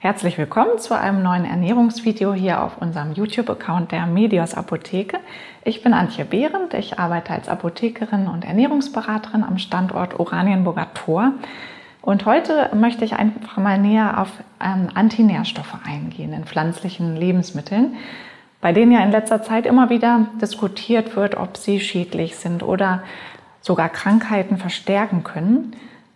Herzlich willkommen zu einem neuen Ernährungsvideo hier auf unserem YouTube-Account der Medios Apotheke. Ich bin Antje Behrendt, ich arbeite als Apothekerin und Ernährungsberaterin am Standort Oranienburger Tor. Und heute möchte ich einfach mal näher auf ähm, Antinährstoffe eingehen in pflanzlichen Lebensmitteln, bei denen ja in letzter Zeit immer wieder diskutiert wird, ob sie schädlich sind oder sogar Krankheiten verstärken können.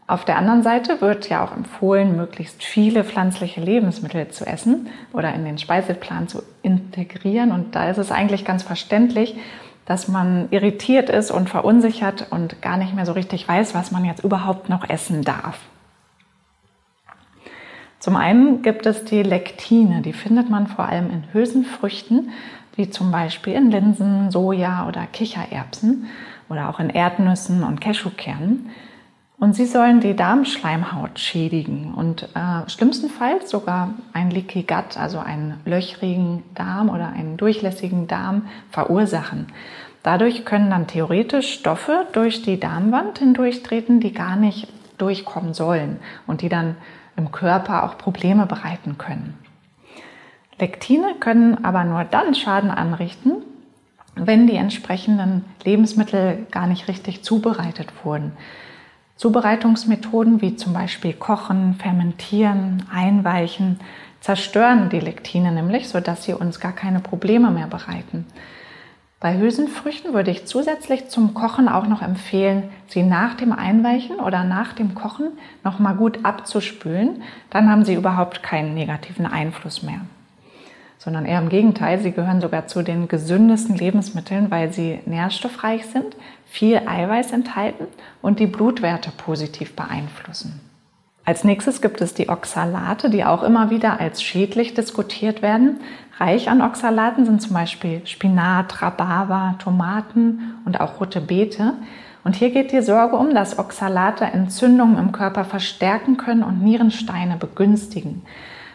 Auf der anderen Seite wird ja auch empfohlen, möglichst viele pflanzliche Lebensmittel zu essen oder in den Speiseplan zu integrieren. Und da ist es eigentlich ganz verständlich, dass man irritiert ist und verunsichert und gar nicht mehr so richtig weiß, was man jetzt überhaupt noch essen darf. Zum einen gibt es die Lektine, die findet man vor allem in Hülsenfrüchten, wie zum Beispiel in Linsen, Soja oder Kichererbsen oder auch in Erdnüssen und Cashewkernen. Und sie sollen die Darmschleimhaut schädigen und äh, schlimmstenfalls sogar ein Leaky Gut, also einen löchrigen Darm oder einen durchlässigen Darm verursachen. Dadurch können dann theoretisch Stoffe durch die Darmwand hindurchtreten, die gar nicht durchkommen sollen und die dann im Körper auch Probleme bereiten können. Lektine können aber nur dann Schaden anrichten, wenn die entsprechenden Lebensmittel gar nicht richtig zubereitet wurden. Zubereitungsmethoden wie zum Beispiel Kochen, Fermentieren, Einweichen zerstören die Lektine nämlich, sodass sie uns gar keine Probleme mehr bereiten. Bei Hülsenfrüchten würde ich zusätzlich zum Kochen auch noch empfehlen, sie nach dem Einweichen oder nach dem Kochen nochmal gut abzuspülen. Dann haben sie überhaupt keinen negativen Einfluss mehr sondern eher im Gegenteil. Sie gehören sogar zu den gesündesten Lebensmitteln, weil sie nährstoffreich sind, viel Eiweiß enthalten und die Blutwerte positiv beeinflussen. Als nächstes gibt es die Oxalate, die auch immer wieder als schädlich diskutiert werden. Reich an Oxalaten sind zum Beispiel Spinat, Rhabarber, Tomaten und auch rote Beete. Und hier geht die Sorge um, dass Oxalate Entzündungen im Körper verstärken können und Nierensteine begünstigen.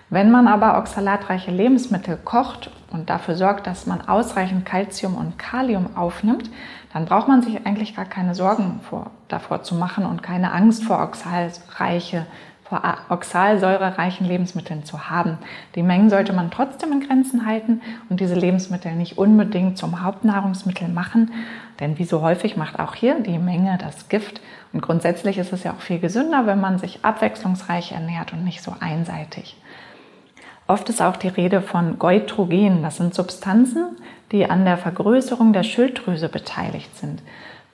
Wenn man aber oxalatreiche Lebensmittel kocht und dafür sorgt, dass man ausreichend Kalzium und Kalium aufnimmt, dann braucht man sich eigentlich gar keine Sorgen vor, davor zu machen und keine Angst vor oxalreiche, vor oxalsäurereichen Lebensmitteln zu haben. Die Mengen sollte man trotzdem in Grenzen halten und diese Lebensmittel nicht unbedingt zum Hauptnahrungsmittel machen, denn wie so häufig macht auch hier die Menge das Gift. Und grundsätzlich ist es ja auch viel gesünder, wenn man sich abwechslungsreich ernährt und nicht so einseitig. Oft ist auch die Rede von Goitrogen. Das sind Substanzen, die an der Vergrößerung der Schilddrüse beteiligt sind.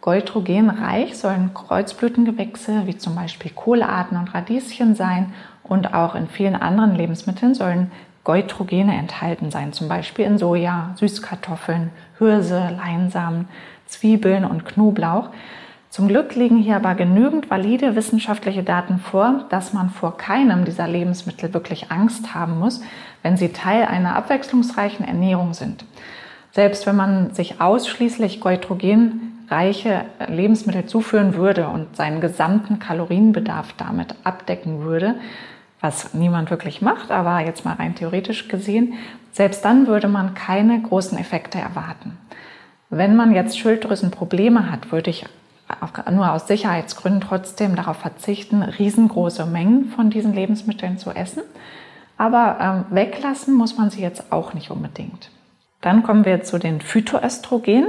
Goitrogenreich sollen Kreuzblütengewächse wie zum Beispiel Kohlearten und Radieschen sein und auch in vielen anderen Lebensmitteln sollen Goitrogene enthalten sein, zum Beispiel in Soja, Süßkartoffeln, Hirse, Leinsamen, Zwiebeln und Knoblauch. Zum Glück liegen hier aber genügend valide wissenschaftliche Daten vor, dass man vor keinem dieser Lebensmittel wirklich Angst haben muss, wenn sie Teil einer abwechslungsreichen Ernährung sind. Selbst wenn man sich ausschließlich goitrogenreiche Lebensmittel zuführen würde und seinen gesamten Kalorienbedarf damit abdecken würde, was niemand wirklich macht, aber jetzt mal rein theoretisch gesehen, selbst dann würde man keine großen Effekte erwarten. Wenn man jetzt Schilddrüsenprobleme hat, würde ich nur aus Sicherheitsgründen trotzdem darauf verzichten, riesengroße Mengen von diesen Lebensmitteln zu essen. Aber ähm, weglassen muss man sie jetzt auch nicht unbedingt. Dann kommen wir zu den Phytoöstrogenen.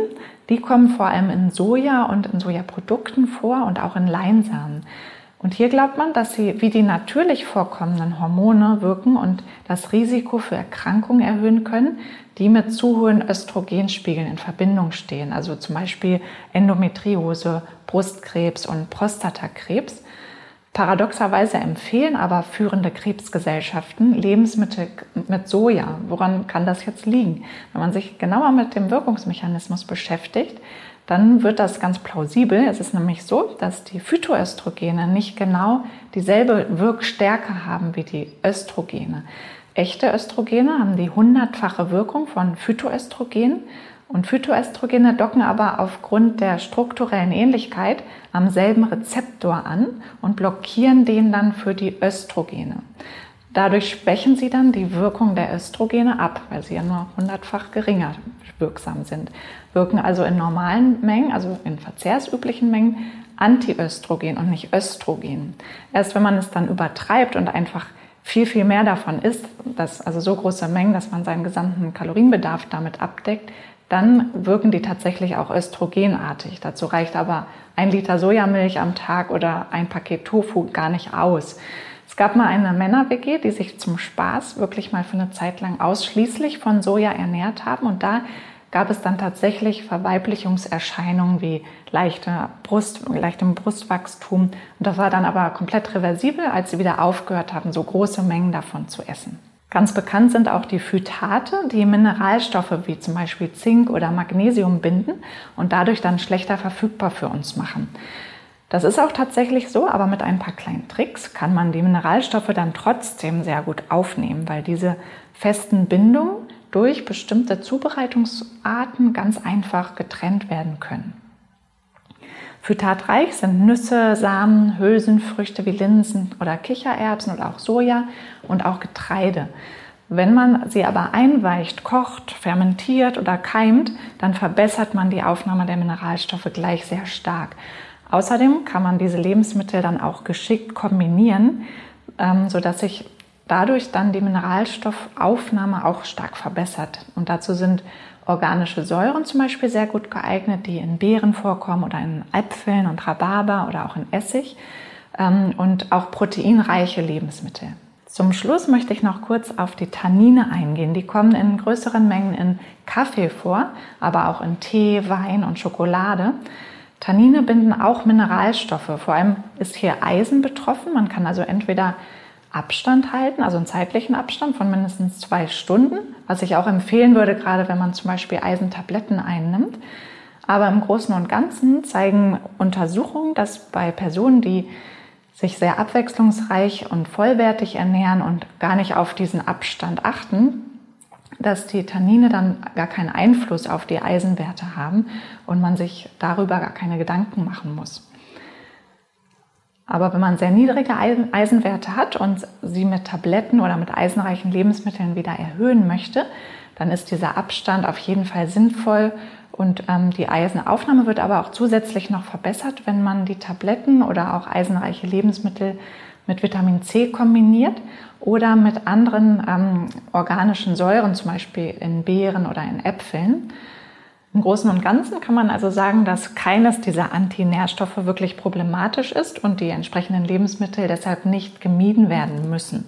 Die kommen vor allem in Soja und in Sojaprodukten vor und auch in Leinsamen. Und hier glaubt man, dass sie wie die natürlich vorkommenden Hormone wirken und das Risiko für Erkrankungen erhöhen können, die mit zu hohen Östrogenspiegeln in Verbindung stehen, also zum Beispiel Endometriose, Brustkrebs und Prostatakrebs. Paradoxerweise empfehlen aber führende Krebsgesellschaften Lebensmittel mit Soja. Woran kann das jetzt liegen? Wenn man sich genauer mit dem Wirkungsmechanismus beschäftigt, dann wird das ganz plausibel. Es ist nämlich so, dass die Phytoöstrogene nicht genau dieselbe Wirkstärke haben wie die Östrogene. Echte Östrogene haben die hundertfache Wirkung von Phytoöstrogenen und Phytoöstrogene docken aber aufgrund der strukturellen Ähnlichkeit am selben Rezeptor an und blockieren den dann für die Östrogene. Dadurch schwächen sie dann die Wirkung der Östrogene ab, weil sie ja nur hundertfach geringer wirksam sind. Wirken also in normalen Mengen, also in verzehrsüblichen Mengen, Antiöstrogen und nicht Östrogen. Erst wenn man es dann übertreibt und einfach viel, viel mehr davon isst, dass, also so große Mengen, dass man seinen gesamten Kalorienbedarf damit abdeckt, dann wirken die tatsächlich auch östrogenartig. Dazu reicht aber ein Liter Sojamilch am Tag oder ein Paket Tofu gar nicht aus. Es gab mal eine Männer-WG, die sich zum Spaß wirklich mal für eine Zeit lang ausschließlich von Soja ernährt haben. Und da gab es dann tatsächlich Verweiblichungserscheinungen wie leichte Brust, leichtem Brustwachstum. Und das war dann aber komplett reversibel, als sie wieder aufgehört haben, so große Mengen davon zu essen. Ganz bekannt sind auch die Phytate, die Mineralstoffe wie zum Beispiel Zink oder Magnesium binden und dadurch dann schlechter verfügbar für uns machen. Das ist auch tatsächlich so, aber mit ein paar kleinen Tricks kann man die Mineralstoffe dann trotzdem sehr gut aufnehmen, weil diese festen Bindungen durch bestimmte Zubereitungsarten ganz einfach getrennt werden können. Phytatreich sind Nüsse, Samen, Hülsenfrüchte wie Linsen oder Kichererbsen oder auch Soja und auch Getreide. Wenn man sie aber einweicht, kocht, fermentiert oder keimt, dann verbessert man die Aufnahme der Mineralstoffe gleich sehr stark. Außerdem kann man diese Lebensmittel dann auch geschickt kombinieren, ähm, sodass sich dadurch dann die Mineralstoffaufnahme auch stark verbessert. Und dazu sind organische Säuren zum Beispiel sehr gut geeignet, die in Beeren vorkommen oder in Äpfeln und Rhabarber oder auch in Essig ähm, und auch proteinreiche Lebensmittel. Zum Schluss möchte ich noch kurz auf die Tannine eingehen. Die kommen in größeren Mengen in Kaffee vor, aber auch in Tee, Wein und Schokolade. Tannine binden auch Mineralstoffe. Vor allem ist hier Eisen betroffen. Man kann also entweder Abstand halten, also einen zeitlichen Abstand von mindestens zwei Stunden, was ich auch empfehlen würde, gerade wenn man zum Beispiel Eisentabletten einnimmt. Aber im Großen und Ganzen zeigen Untersuchungen, dass bei Personen, die sich sehr abwechslungsreich und vollwertig ernähren und gar nicht auf diesen Abstand achten, dass die Tannine dann gar keinen Einfluss auf die Eisenwerte haben und man sich darüber gar keine Gedanken machen muss. Aber wenn man sehr niedrige Eisenwerte hat und sie mit Tabletten oder mit eisenreichen Lebensmitteln wieder erhöhen möchte, dann ist dieser Abstand auf jeden Fall sinnvoll und ähm, die Eisenaufnahme wird aber auch zusätzlich noch verbessert, wenn man die Tabletten oder auch eisenreiche Lebensmittel mit Vitamin C kombiniert oder mit anderen ähm, organischen Säuren, zum Beispiel in Beeren oder in Äpfeln. Im Großen und Ganzen kann man also sagen, dass keines dieser Antinährstoffe wirklich problematisch ist und die entsprechenden Lebensmittel deshalb nicht gemieden werden müssen.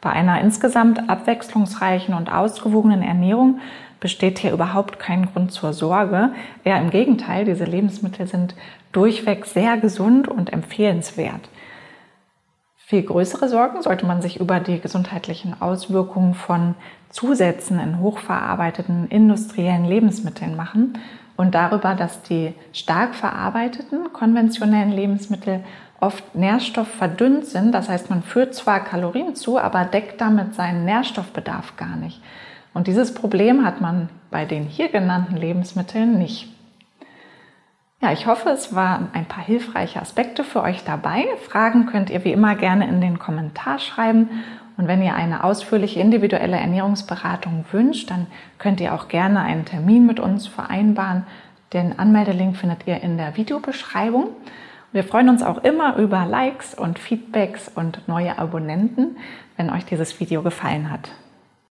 Bei einer insgesamt abwechslungsreichen und ausgewogenen Ernährung besteht hier überhaupt kein Grund zur Sorge. Eher im Gegenteil, diese Lebensmittel sind durchweg sehr gesund und empfehlenswert. Viel größere Sorgen sollte man sich über die gesundheitlichen Auswirkungen von Zusätzen in hochverarbeiteten industriellen Lebensmitteln machen und darüber, dass die stark verarbeiteten konventionellen Lebensmittel oft nährstoffverdünnt sind. Das heißt, man führt zwar Kalorien zu, aber deckt damit seinen Nährstoffbedarf gar nicht. Und dieses Problem hat man bei den hier genannten Lebensmitteln nicht. Ja, ich hoffe, es waren ein paar hilfreiche Aspekte für euch dabei. Fragen könnt ihr wie immer gerne in den Kommentar schreiben. Und wenn ihr eine ausführliche individuelle Ernährungsberatung wünscht, dann könnt ihr auch gerne einen Termin mit uns vereinbaren. Den Anmeldelink findet ihr in der Videobeschreibung. Wir freuen uns auch immer über Likes und Feedbacks und neue Abonnenten, wenn euch dieses Video gefallen hat.